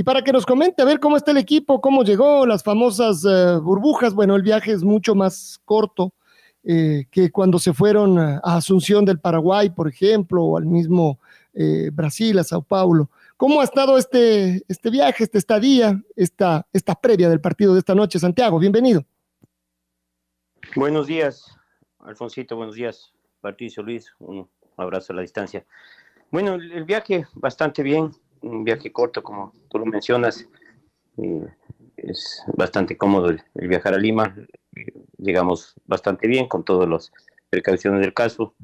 y para que nos comente a ver cómo está el equipo, cómo llegó, las famosas eh, burbujas. Bueno, el viaje es mucho más corto eh, que cuando se fueron a Asunción del Paraguay, por ejemplo, o al mismo eh, Brasil, a Sao Paulo. ¿Cómo ha estado este, este viaje, este estadía, esta, esta previa del partido de esta noche? Santiago, bienvenido. Buenos días, Alfonsito, buenos días, Patricio Luis, un abrazo a la distancia. Bueno, el viaje bastante bien, un viaje corto, como tú lo mencionas. es bastante cómodo el, viajar a Lima. Llegamos bastante bien con todas las precauciones del caso.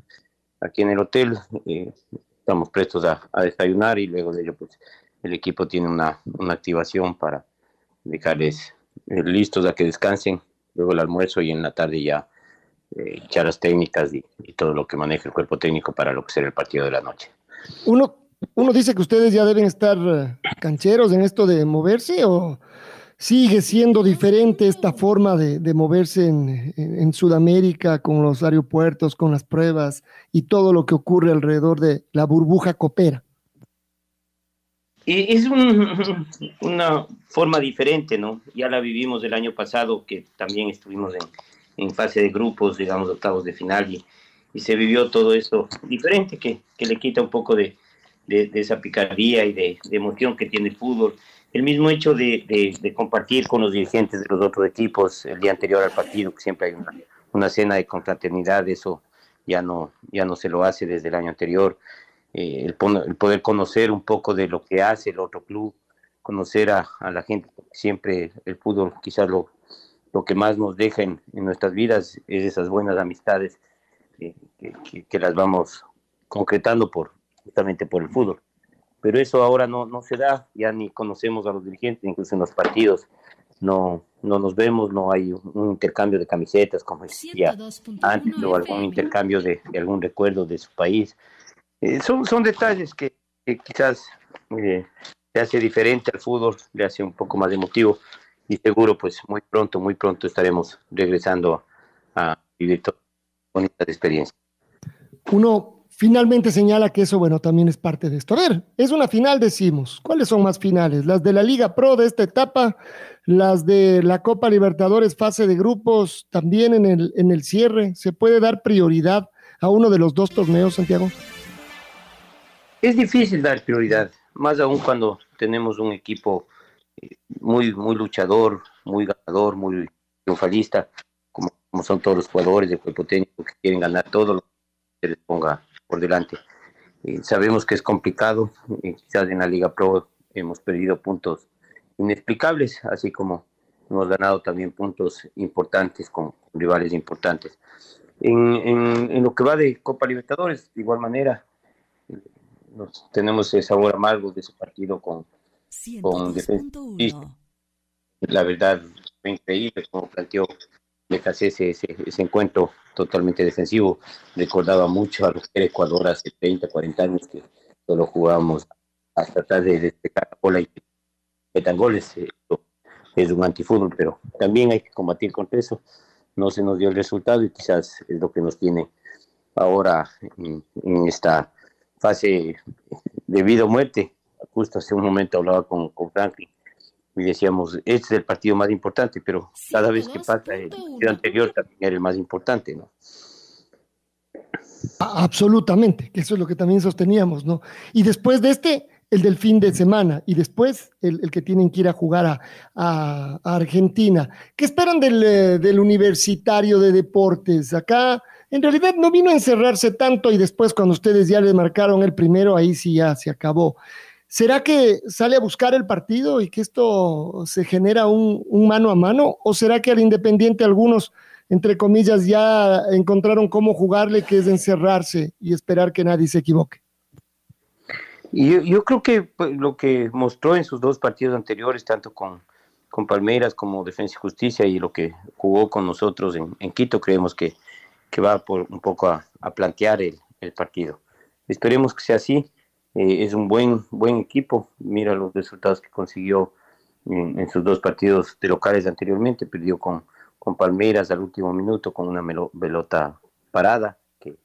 Aquí en el hotel eh, estamos prestos a, desayunar y luego de ello pues el equipo tiene una, una activación para dejarles eh, listos a que descansen. Luego el almuerzo y en la tarde ya eh, charlas técnicas y, y todo lo que maneja el cuerpo técnico para lo que será el partido de la noche. Uno uno dice que ustedes ya deben estar eh, cancheros en esto de moverse o sigue siendo diferente esta forma de, moverse en, Sudamérica con los aeropuertos, con las pruebas y todo lo que ocurre alrededor de la burbuja copera. Es una forma diferente, ¿no? Ya la vivimos el año pasado, que también estuvimos en, fase de grupos, digamos, octavos de final, y, se vivió todo eso diferente, que le quita un poco de, de, esa picardía y de, emoción que tiene el fútbol. El mismo hecho de, compartir con los dirigentes de los otros equipos el día anterior al partido, que siempre hay una, cena de confraternidad, eso ya no, ya no se lo hace desde el año anterior. Eh, el, poder conocer un poco de lo que hace el otro club, conocer a, la gente, siempre el fútbol quizás lo, lo que más nos deja en, nuestras vidas es esas buenas amistades que, que, las vamos concretando por, justamente por el fútbol. Pero eso ahora no, no se da, ya ni conocemos a los dirigentes, incluso en los partidos no, no nos vemos, no hay un intercambio de camisetas como decía antes, o algún intercambio de, algún recuerdo de su país. Eh, son, son detalles que, quizás eh, le hace diferente al fútbol, le hace un poco más emotivo y seguro pues muy pronto, muy pronto estaremos regresando a vivir todas bonitas experiencias. Uno finalmente señala que eso, bueno, también es parte de esto. A ver, es una final, decimos. ¿Cuáles son más finales? ¿Las de la Liga Pro de esta etapa? ¿Las de la Copa Libertadores fase de grupos también en el, en el cierre? ¿Se puede dar prioridad a uno de los dos torneos, Santiago? Es difícil dar prioridad, más aún cuando tenemos un equipo eh, muy, muy luchador, muy ganador, muy triunfalista, como, son todos los jugadores de cuerpo técnico que quieren ganar todo lo que les ponga por delante. sabemos que es complicado, quizás en la Liga Pro hemos perdido puntos inexplicables, así como hemos ganado también puntos importantes con rivales importantes. En, lo que va de Copa Libertadores, de igual manera, nos, tenemos el sabor amargo de ese partido con, con Defensa. La verdad, fue increíble como planteó de ese, ese, ese, encuentro totalmente defensivo. Recordaba mucho a los que Ecuador hace 30, 40 años que solo jugábamos hasta tratar de despejar la bola y metan goles. Es un antifútbol, pero también hay que combatir contra eso. No se nos dio el resultado y quizás es lo que nos tiene ahora en, en esta fase de vida o muerte. Justo hace un momento hablaba con, con Franklin y decíamos, este es el partido más importante, pero cada vez que pasa el partido anterior también era el más importante, ¿no? Absolutamente, que eso es lo que también sosteníamos, ¿no? Y después de este, el del fin de semana, y después el, que tienen que ir a jugar a, Argentina. ¿Qué esperan del, eh, del, universitario de deportes? Acá en realidad no vino a encerrarse tanto y después cuando ustedes ya le marcaron el primero, ahí sí ya se acabó. ¿Será que sale a buscar el partido y que esto se genera un, un mano a mano? ¿O será que al Independiente algunos, entre comillas, ya encontraron cómo jugarle, que es encerrarse y esperar que nadie se equivoque? Yo, yo creo que pues, lo que mostró en sus dos partidos anteriores, tanto con, con Palmeiras como Defensa y Justicia y lo que jugó con nosotros en, en Quito, creemos que, que va por, un poco a, a plantear el, el, partido. Esperemos que sea así. Eh, es un buen, buen equipo. Mira los resultados que consiguió en, en, sus dos partidos de locales anteriormente. Perdió con, con Palmeiras al último minuto con una pelota parada, que eh,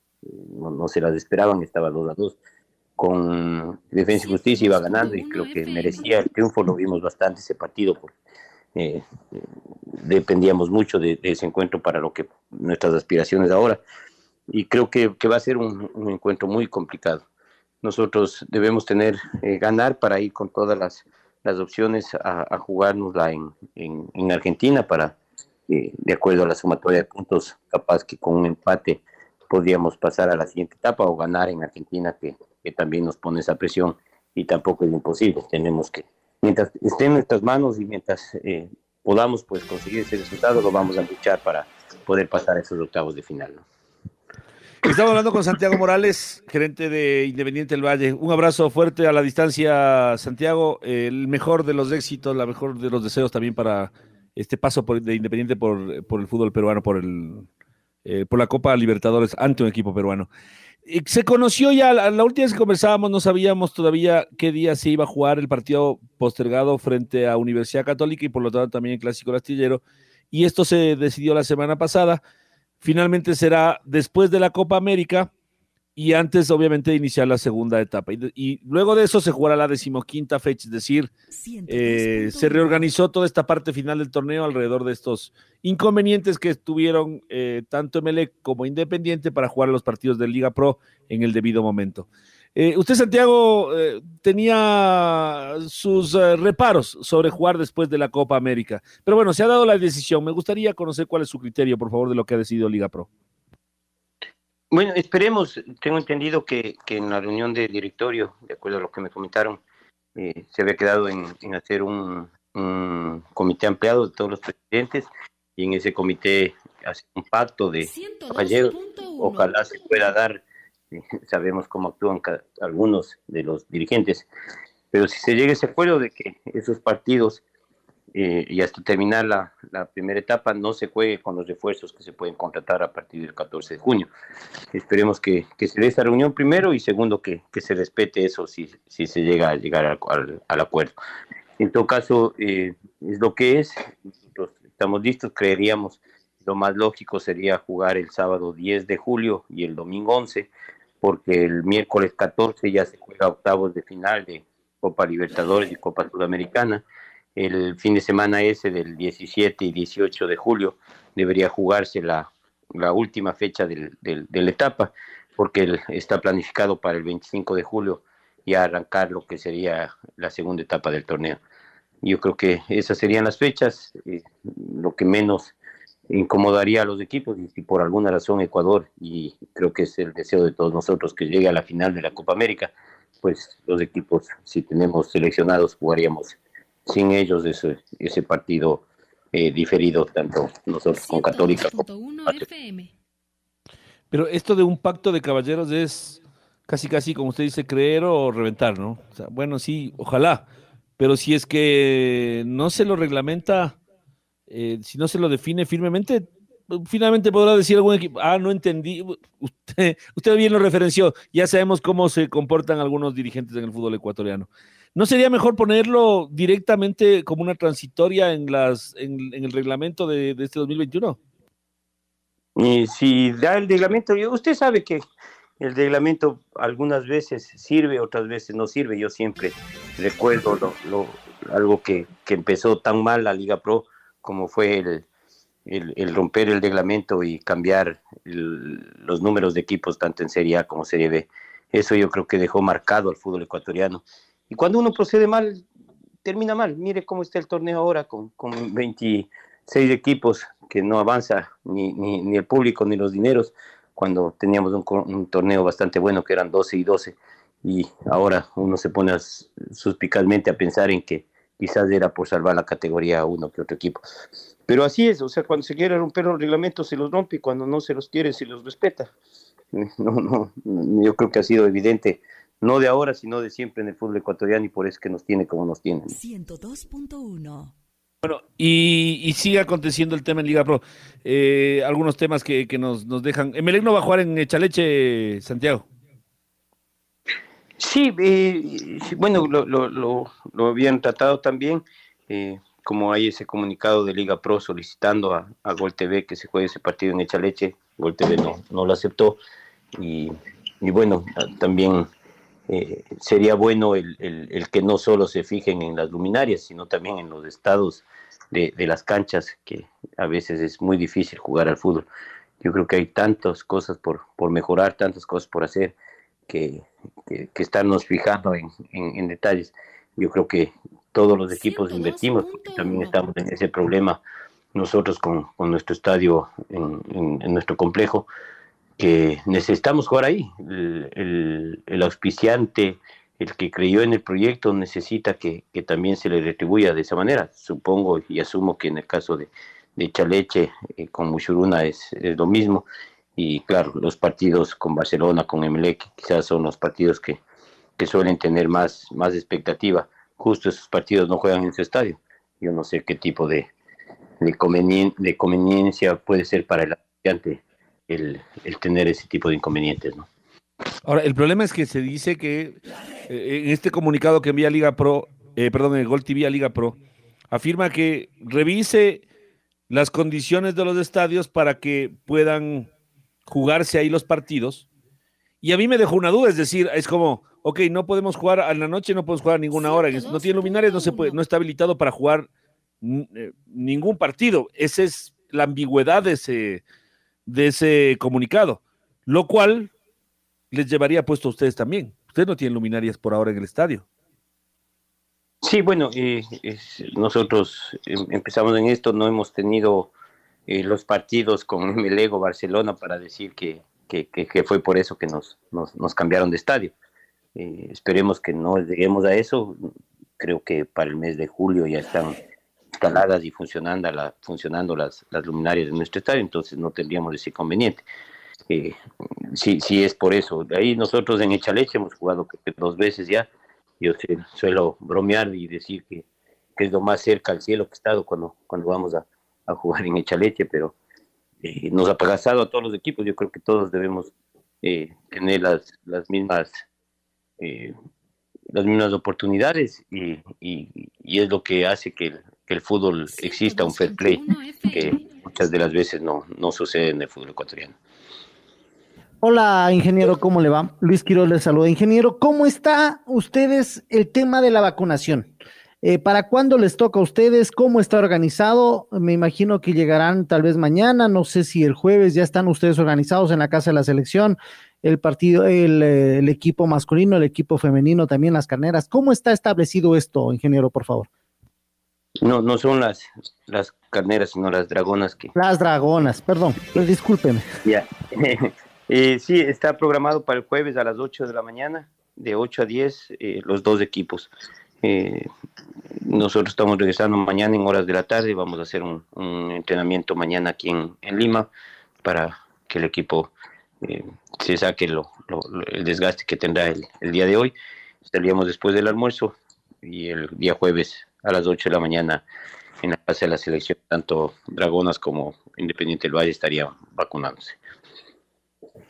no, no, se las esperaban, estaba 2 a 2 con Defensa y Justicia iba ganando y creo que merecía el triunfo, lo vimos bastante ese partido, porque eh, dependíamos mucho de, de, ese encuentro para lo que nuestras aspiraciones ahora y creo que, que va a ser un, un, encuentro muy complicado. Nosotros debemos tener, eh, ganar para ir con todas las, las opciones a, a jugárnosla en, en, en, Argentina para, eh, de acuerdo a la sumatoria de puntos, capaz que con un empate podríamos pasar a la siguiente etapa o ganar en Argentina, que, que también nos pone esa presión y tampoco es imposible. Tenemos que, mientras esté en nuestras manos y mientras eh, podamos pues conseguir ese resultado, lo vamos a luchar para poder pasar a esos octavos de final. ¿no? Estamos hablando con Santiago Morales, gerente de Independiente del Valle. Un abrazo fuerte a la distancia, Santiago. El mejor de los éxitos, la mejor de los deseos también para este paso por, de Independiente por, el fútbol peruano, por el eh, por la Copa Libertadores ante un equipo peruano. Se conoció ya, la, última vez que conversábamos, no sabíamos todavía qué día se iba a jugar el partido postergado frente a Universidad Católica y por lo tanto también el Clásico Astillero. Y esto se decidió la semana pasada. Finalmente será después de la Copa América y antes, obviamente, de iniciar la segunda etapa. Y, y, luego de eso se jugará la decimoquinta fecha, es decir, eh, se reorganizó toda esta parte final del torneo alrededor de estos inconvenientes que tuvieron eh, tanto MLE como Independiente para jugar los partidos de Liga Pro en el debido momento. Eh, usted, Santiago, eh, tenía sus reparos sobre jugar después de la Copa América, pero bueno, se ha dado la decisión. Me gustaría conocer cuál es su criterio, por favor, de lo que ha decidido Liga Pro. Bueno, esperemos. Tengo entendido que, que, en la reunión de directorio, de acuerdo a lo que me comentaron, eh, se había quedado en, en hacer un, un, comité ampliado de todos los presidentes y en ese comité hacer un pacto de caballeros. Ojalá se pueda dar. Eh, sabemos cómo actúan algunos de los dirigentes, pero si se llega a ese acuerdo de que esos partidos eh, y hasta terminar la, primera etapa no se juegue con los refuerzos que se pueden contratar a partir del 14 de junio. Esperemos que, que se dé esta reunión primero y segundo que, se respete eso si, se llega a llegar al, acuerdo. En todo caso, eh, es lo que es. Estamos listos, creeríamos lo más lógico sería jugar el sábado 10 de julio y el domingo 11, porque el miércoles 14 ya se juega octavos de final de Copa Libertadores y Copa Sudamericana el fin de semana ese del 17 y 18 de julio debería jugarse la, la última fecha del, del, de la etapa, porque el, está planificado para el 25 de julio y arrancar lo que sería la segunda etapa del torneo. Yo creo que esas serían las fechas, eh, lo que menos incomodaría a los equipos y si por alguna razón Ecuador, y creo que es el deseo de todos nosotros que llegue a la final de la Copa América, pues los equipos, si tenemos seleccionados, jugaríamos sin ellos ese, ese partido eh, diferido, tanto nosotros con Católica como Pero esto de un pacto de caballeros es casi, casi, como usted dice, creer o reventar, ¿no? O sea, bueno, sí, ojalá, pero si es que no se lo reglamenta, eh, si no se lo define firmemente, finalmente podrá decir algún equipo, ah, no entendí, usted, usted bien lo referenció, ya sabemos cómo se comportan algunos dirigentes en el fútbol ecuatoriano. ¿No sería mejor ponerlo directamente como una transitoria en, las, en, el reglamento de, de, este 2021? Y si da el reglamento, usted sabe que el reglamento algunas veces sirve, otras veces no sirve. Yo siempre recuerdo lo, lo, algo que, empezó tan mal la Liga Pro como fue el, el, romper el reglamento y cambiar los números de equipos tanto en Serie A como Serie B. Eso yo creo que dejó marcado al fútbol ecuatoriano y cuando uno procede mal, termina mal. Mire cómo está el torneo ahora con, con 26 equipos que no avanza ni, ni, ni, el público ni los dineros. cuando teníamos un, un, torneo bastante bueno que eran 12 y 12 y ahora uno se pone suspicazmente a pensar en que quizás era por salvar la categoría a uno que otro equipo. Pero así es, o sea, cuando se quiere romper los reglamentos se los rompe y cuando no se los quiere se los respeta. No, no, yo creo que ha sido evidente, no de ahora, sino de siempre en el fútbol ecuatoriano y por eso que nos tiene como nos tiene. 102.1 bueno, y, y, sigue aconteciendo el tema en Liga Pro. Eh, algunos temas que, que nos, nos, dejan. Emelec no va a jugar en Echaleche, Santiago. Sí, eh, bueno, lo, lo, lo, habían tratado también, eh, como hay ese comunicado de Liga Pro solicitando a, a, Gol TV que se juegue ese partido en Echaleche, Gol TV no, no lo aceptó, y, y bueno, también eh, sería bueno el, el, el, que no solo se fijen en las luminarias, sino también en los estados de, de las canchas, que a veces es muy difícil jugar al fútbol. Yo creo que hay tantas cosas por, por mejorar, tantas cosas por hacer, que, que, que estarnos fijando en, en, en, detalles. Yo creo que todos los equipos invertimos, porque también estamos en ese problema nosotros con, con nuestro estadio en, en, nuestro complejo, que necesitamos jugar ahí. El, el, el, auspiciante, el que creyó en el proyecto, necesita que, que, también se le retribuya de esa manera. Supongo y asumo que en el caso de, de Chaleche eh, con Mushuruna es, es lo mismo y claro, los partidos con Barcelona, con Emelec, quizás son los partidos que, que suelen tener más, más expectativa. Justo esos partidos no juegan en su estadio. Yo no sé qué tipo de, de, convenien de conveniencia puede ser para el estudiante el, el, tener ese tipo de inconvenientes, ¿no? Ahora, el problema es que se dice que eh, en este comunicado que envía Liga Pro, eh, perdón, el Gol TV a Liga Pro, afirma que revise las condiciones de los estadios para que puedan jugarse ahí los partidos. Y a mí me dejó una duda, es decir, es como, ok, no podemos jugar a la noche, no podemos jugar a ninguna hora, no tiene luminarias, no se puede, no está habilitado para jugar eh, ningún partido. Esa es la ambigüedad de ese, de ese comunicado, lo cual les llevaría puesto a ustedes también. Ustedes no tienen luminarias por ahora en el estadio. Sí, bueno, eh, es, nosotros em, empezamos en esto, no hemos tenido eh, los partidos con Melego Barcelona para decir que, que, que, fue por eso que nos, nos, nos cambiaron de estadio. Eh, esperemos que no lleguemos a eso. Creo que para el mes de julio ya están instaladas y funcionando, la, funcionando las, las luminarias de nuestro estadio, entonces no tendríamos ese inconveniente. Eh, sí, sí es por eso. De ahí nosotros en Echaleche hemos jugado dos veces ya. Yo suelo bromear y decir que, que es lo más cerca al cielo que he estado cuando, cuando vamos a, a jugar en Echaleche, pero eh, nos ha pasado a todos los equipos. Yo creo que todos debemos eh, tener las, las mismas eh, las mismas oportunidades y, y, y, es lo que hace que el, que el, fútbol exista, un fair play, que muchas de las veces no, no sucede en el fútbol ecuatoriano. Hola, ingeniero, ¿cómo le va? Luis Quiroz le saluda. Ingeniero, ¿cómo está ustedes el tema de la vacunación? Eh, ¿Para cuándo les toca a ustedes? ¿Cómo está organizado? Me imagino que llegarán tal vez mañana, no sé si el jueves ya están ustedes organizados en la Casa de la Selección, el partido, el, el equipo masculino, el equipo femenino, también las carneras. ¿Cómo está establecido esto, ingeniero, por favor? No, no son las, las carneras, sino las dragonas que... Las dragonas, perdón, pues discúlpeme. Ya. eh, sí, está programado para el jueves a las 8 de la mañana, de 8 a 10, eh, los dos equipos. Eh, nosotros estamos regresando mañana en horas de la tarde, vamos a hacer un, entrenamiento mañana aquí en, Lima para que el equipo eh, se saque lo, lo, el desgaste que tendrá el, el, día de hoy. Estaríamos después del almuerzo y el día jueves a las 8 de la mañana en la fase de la selección, tanto Dragonas como Independiente del Valle estarían vacunándose.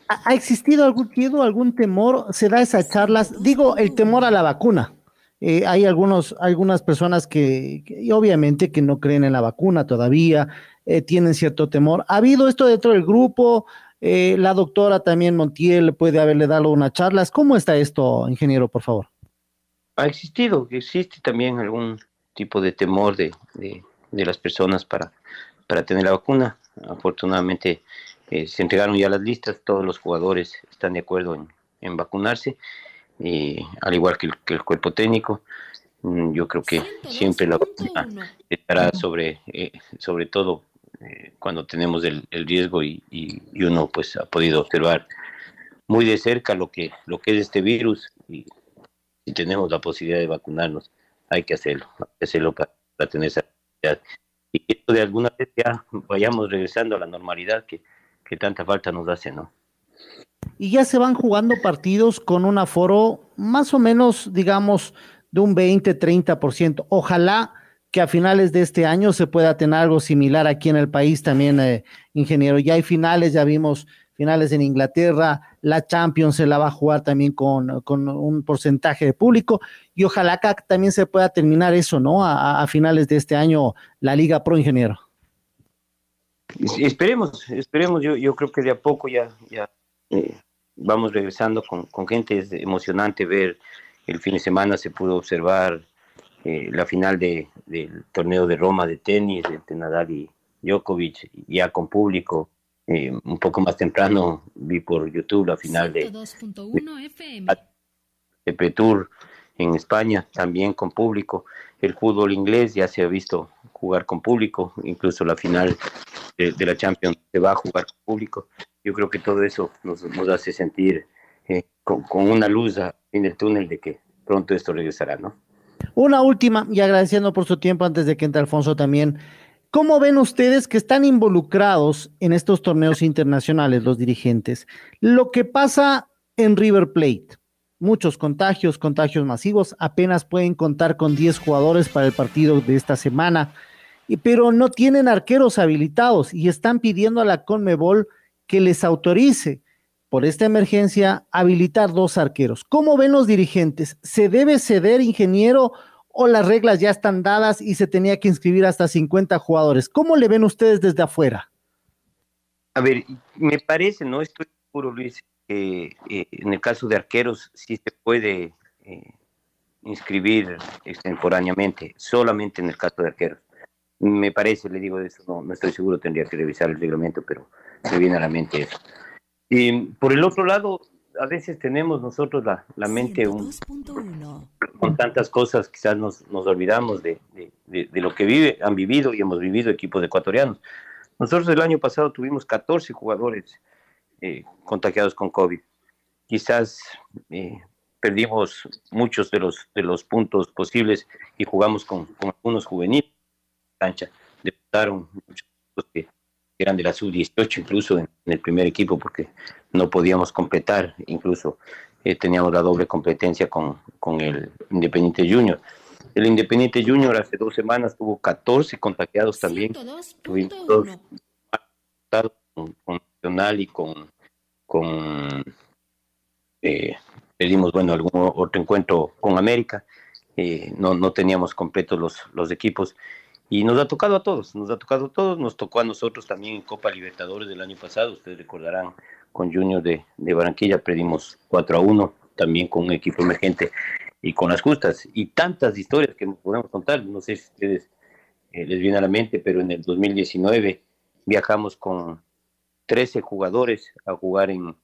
¿Ha existido algún miedo, algún temor? ¿Se da esas charlas? Digo, el temor a la vacuna eh, hay algunos, algunas personas que, que, obviamente que no creen en la vacuna todavía, eh, tienen cierto temor. ¿Ha habido esto dentro del grupo? Eh, la doctora también Montiel puede haberle dado unas charlas. ¿Cómo está esto, ingeniero, por favor? Ha existido, existe también algún tipo de temor de, de, de las personas para, para tener la vacuna. Afortunadamente eh, se entregaron ya las listas, todos los jugadores están de acuerdo en, en vacunarse y al igual que el, que el, cuerpo técnico. Yo creo que siempre la vacuna estará sobre, eh, sobre todo eh, cuando tenemos el, el riesgo y, y, y, uno pues ha podido observar muy de cerca lo que, lo que es este virus y si tenemos la posibilidad de vacunarnos, hay que hacerlo, hay que hacerlo para, para tener esa y que de alguna vez ya vayamos regresando a la normalidad que, que tanta falta nos hace, ¿no? Y ya se van jugando partidos con un aforo más o menos, digamos, de un 20-30%. Ojalá que a finales de este año se pueda tener algo similar aquí en el país también, eh, ingeniero. Ya hay finales, ya vimos finales en Inglaterra, la Champions se la va a jugar también con, con un porcentaje de público y ojalá que también se pueda terminar eso, ¿no? A, finales de este año, la Liga Pro, ingeniero. Esperemos, esperemos, yo, yo creo que de a poco ya eh, vamos regresando con, con, gente, es emocionante ver, el fin de semana se pudo observar eh, la final de, del torneo de Roma de tenis, de Nadal y Djokovic, ya con público, eh, un poco más temprano vi por YouTube la final de, de, de Pretour en España, también con público. El fútbol inglés ya se ha visto jugar con público, incluso la final de, la Champions se va a jugar con público. Yo creo que todo eso nos, nos hace sentir eh, con, con, una luz en el túnel de que pronto esto regresará, ¿no? Una última, y agradeciendo por su tiempo antes de que entre Alfonso también. ¿Cómo ven ustedes que están involucrados en estos torneos internacionales, los dirigentes? Lo que pasa en River Plate, muchos contagios, contagios masivos, apenas pueden contar con 10 jugadores para el partido de esta semana, pero no tienen arqueros habilitados y están pidiendo a la Conmebol que les autorice por esta emergencia habilitar dos arqueros. ¿Cómo ven los dirigentes? ¿Se debe ceder, ingeniero, o las reglas ya están dadas y se tenía que inscribir hasta 50 jugadores? ¿Cómo le ven ustedes desde afuera? A ver, me parece, no estoy seguro, Luis, que eh, en el caso de arqueros sí se puede eh, inscribir extemporáneamente, solamente en el caso de arqueros. Me parece, le digo de eso, no, no estoy seguro, tendría que revisar el reglamento, pero me viene a la mente eso. Y por el otro lado, a veces tenemos nosotros la, la mente un, con tantas cosas, quizás nos, nos olvidamos de, de, de, de, lo que vive, han vivido y hemos vivido equipos ecuatorianos. Nosotros el año pasado tuvimos 14 jugadores eh, contagiados con COVID. Quizás eh, perdimos muchos de los, de los puntos posibles y jugamos con, con algunos juveniles. Cancha, debutaron muchos que eran de la sub-18 incluso en, el primer equipo porque no podíamos completar, incluso eh, teníamos la doble competencia con, con, el Independiente Junior. El Independiente Junior hace dos semanas tuvo 14 contagiados también. Tuvimos dos con, con Nacional y con eh, pedimos bueno algún otro encuentro con América. Eh, no, no teníamos completos los, los equipos y nos ha tocado a todos, nos ha tocado a todos, nos tocó a nosotros también en Copa Libertadores del año pasado, ustedes recordarán, con Junior de, de Barranquilla perdimos 4 a 1, también con un equipo emergente y con las justas, y tantas historias que nos podemos contar, no sé si ustedes eh, les viene a la mente, pero en el 2019 viajamos con 13 jugadores a jugar en,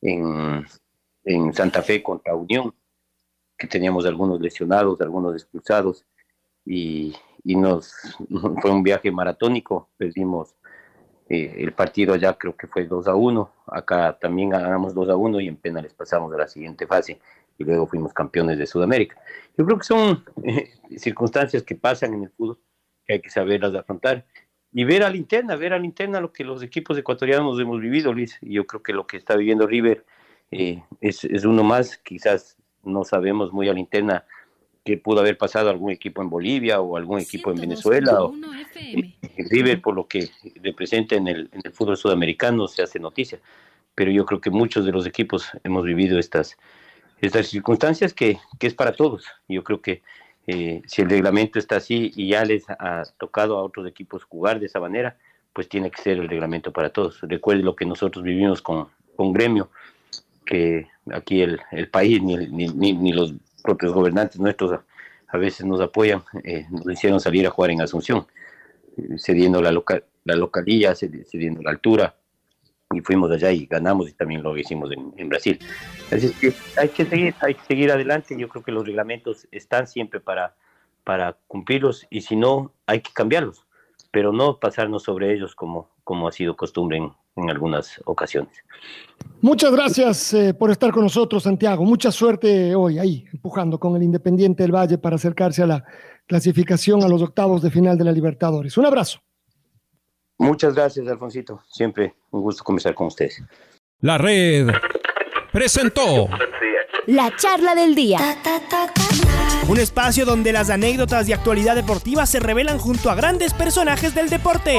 en, en Santa Fe contra Unión, que teníamos algunos lesionados, algunos expulsados, y, y nos fue un viaje maratónico, perdimos eh, el partido allá creo que fue 2 a 1, acá también ganamos 2 a 1 y en penales pasamos a la siguiente fase y luego fuimos campeones de Sudamérica. Yo creo que son eh, circunstancias que pasan en el fútbol que hay que saberlas afrontar y ver a la interna, ver a la interna lo que los equipos ecuatorianos hemos vivido, Luis, y yo creo que lo que está viviendo River eh, es, es uno más, quizás no sabemos muy a la interna que pudo haber pasado algún equipo en Bolivia o algún equipo en Venezuela. O, en River, por lo que representa en el, en el fútbol sudamericano, se hace noticia. Pero yo creo que muchos de los equipos hemos vivido estas, estas circunstancias que, que es para todos. Yo creo que eh, si el reglamento está así y ya les ha tocado a otros equipos jugar de esa manera, pues tiene que ser el reglamento para todos. Recuerde lo que nosotros vivimos con, con Gremio, que aquí el, el país ni, ni, ni, ni los propios gobernantes nuestros a, a veces nos apoyan, eh, nos hicieron salir a jugar en Asunción, eh, cediendo la, loca, la localía, cediendo la altura, y fuimos allá y ganamos y también lo hicimos en, en, Brasil. Así que hay que seguir, hay que seguir adelante, yo creo que los reglamentos están siempre para, para cumplirlos y si no, hay que cambiarlos. pero no pasarnos sobre ellos como, como ha sido costumbre en, en algunas ocasiones. Muchas gracias eh, por estar con nosotros, Santiago. Mucha suerte hoy ahí, empujando con el Independiente del Valle para acercarse a la clasificación a los octavos de final de la Libertadores. Un abrazo. Muchas gracias, Alfonsito. Siempre un gusto conversar con ustedes. La red presentó La charla del día. Un espacio donde las anécdotas de actualidad deportiva se revelan junto a grandes personajes del deporte.